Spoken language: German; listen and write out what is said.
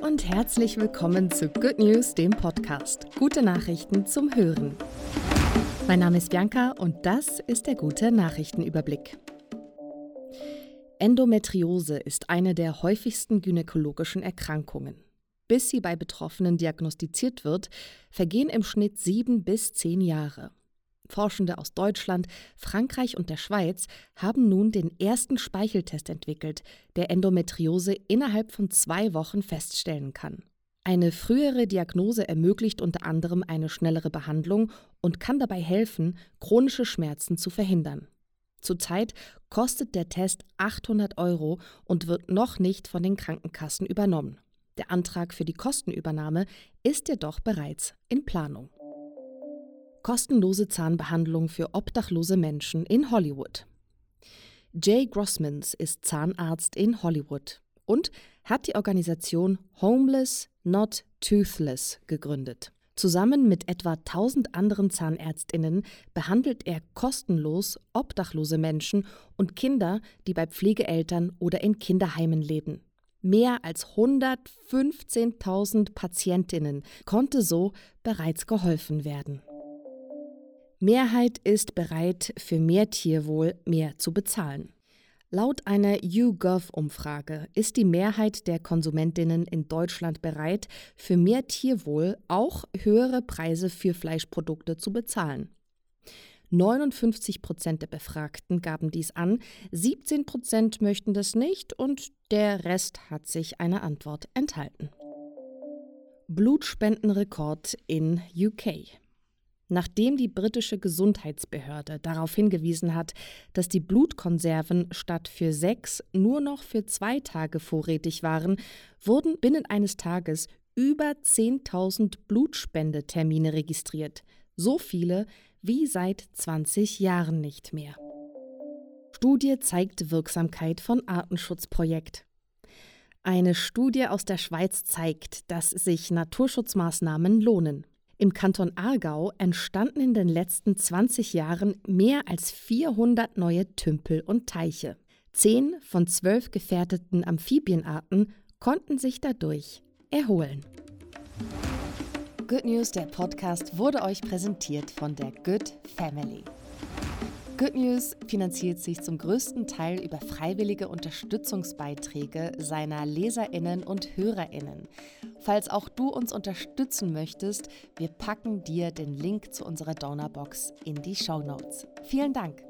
und herzlich willkommen zu Good News, dem Podcast. Gute Nachrichten zum Hören. Mein Name ist Bianca und das ist der gute Nachrichtenüberblick. Endometriose ist eine der häufigsten gynäkologischen Erkrankungen. Bis sie bei Betroffenen diagnostiziert wird, vergehen im Schnitt sieben bis zehn Jahre. Forschende aus Deutschland, Frankreich und der Schweiz haben nun den ersten Speicheltest entwickelt, der Endometriose innerhalb von zwei Wochen feststellen kann. Eine frühere Diagnose ermöglicht unter anderem eine schnellere Behandlung und kann dabei helfen, chronische Schmerzen zu verhindern. Zurzeit kostet der Test 800 Euro und wird noch nicht von den Krankenkassen übernommen. Der Antrag für die Kostenübernahme ist jedoch bereits in Planung kostenlose Zahnbehandlung für obdachlose Menschen in Hollywood. Jay Grossmans ist Zahnarzt in Hollywood und hat die Organisation Homeless Not Toothless gegründet. Zusammen mit etwa 1000 anderen Zahnärztinnen behandelt er kostenlos obdachlose Menschen und Kinder, die bei Pflegeeltern oder in Kinderheimen leben. Mehr als 115.000 Patientinnen konnte so bereits geholfen werden. Mehrheit ist bereit, für mehr Tierwohl mehr zu bezahlen. Laut einer YouGov-Umfrage ist die Mehrheit der Konsumentinnen in Deutschland bereit, für mehr Tierwohl auch höhere Preise für Fleischprodukte zu bezahlen. 59 Prozent der Befragten gaben dies an, 17 Prozent möchten das nicht und der Rest hat sich eine Antwort enthalten. Blutspendenrekord in UK. Nachdem die britische Gesundheitsbehörde darauf hingewiesen hat, dass die Blutkonserven statt für sechs nur noch für zwei Tage vorrätig waren, wurden binnen eines Tages über 10.000 Blutspendetermine registriert. So viele wie seit 20 Jahren nicht mehr. Studie zeigt Wirksamkeit von Artenschutzprojekt. Eine Studie aus der Schweiz zeigt, dass sich Naturschutzmaßnahmen lohnen. Im Kanton Aargau entstanden in den letzten 20 Jahren mehr als 400 neue Tümpel und Teiche. Zehn von zwölf gefährdeten Amphibienarten konnten sich dadurch erholen. Good News, der Podcast, wurde euch präsentiert von der Good Family. Good News finanziert sich zum größten Teil über freiwillige Unterstützungsbeiträge seiner Leserinnen und Hörerinnen. Falls auch du uns unterstützen möchtest, wir packen dir den Link zu unserer Donorbox in die Show Notes. Vielen Dank.